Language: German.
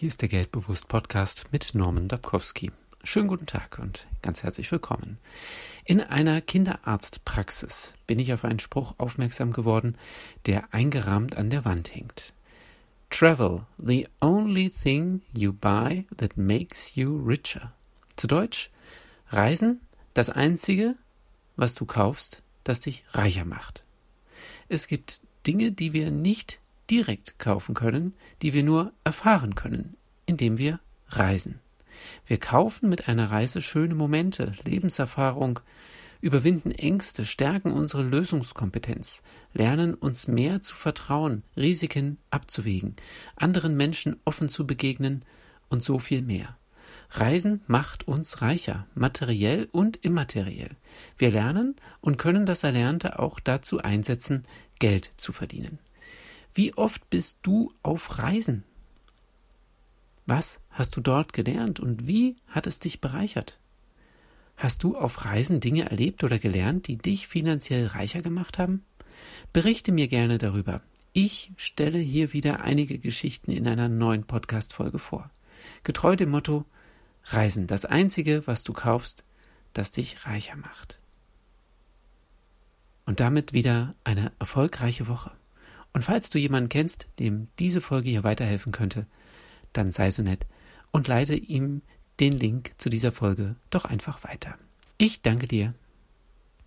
Hier ist der Geldbewusst Podcast mit Norman Dabkowski. Schönen guten Tag und ganz herzlich willkommen. In einer Kinderarztpraxis bin ich auf einen Spruch aufmerksam geworden, der eingerahmt an der Wand hängt. Travel, the only thing you buy that makes you richer. Zu Deutsch, Reisen, das einzige, was du kaufst, das dich reicher macht. Es gibt Dinge, die wir nicht direkt kaufen können, die wir nur erfahren können, indem wir reisen. Wir kaufen mit einer Reise schöne Momente, Lebenserfahrung, überwinden Ängste, stärken unsere Lösungskompetenz, lernen uns mehr zu vertrauen, Risiken abzuwägen, anderen Menschen offen zu begegnen und so viel mehr. Reisen macht uns reicher, materiell und immateriell. Wir lernen und können das Erlernte auch dazu einsetzen, Geld zu verdienen. Wie oft bist du auf Reisen? Was hast du dort gelernt und wie hat es dich bereichert? Hast du auf Reisen Dinge erlebt oder gelernt, die dich finanziell reicher gemacht haben? Berichte mir gerne darüber. Ich stelle hier wieder einige Geschichten in einer neuen Podcast-Folge vor. Getreu dem Motto Reisen, das einzige, was du kaufst, das dich reicher macht. Und damit wieder eine erfolgreiche Woche. Und falls du jemanden kennst, dem diese Folge hier weiterhelfen könnte, dann sei so nett und leite ihm den Link zu dieser Folge doch einfach weiter. Ich danke dir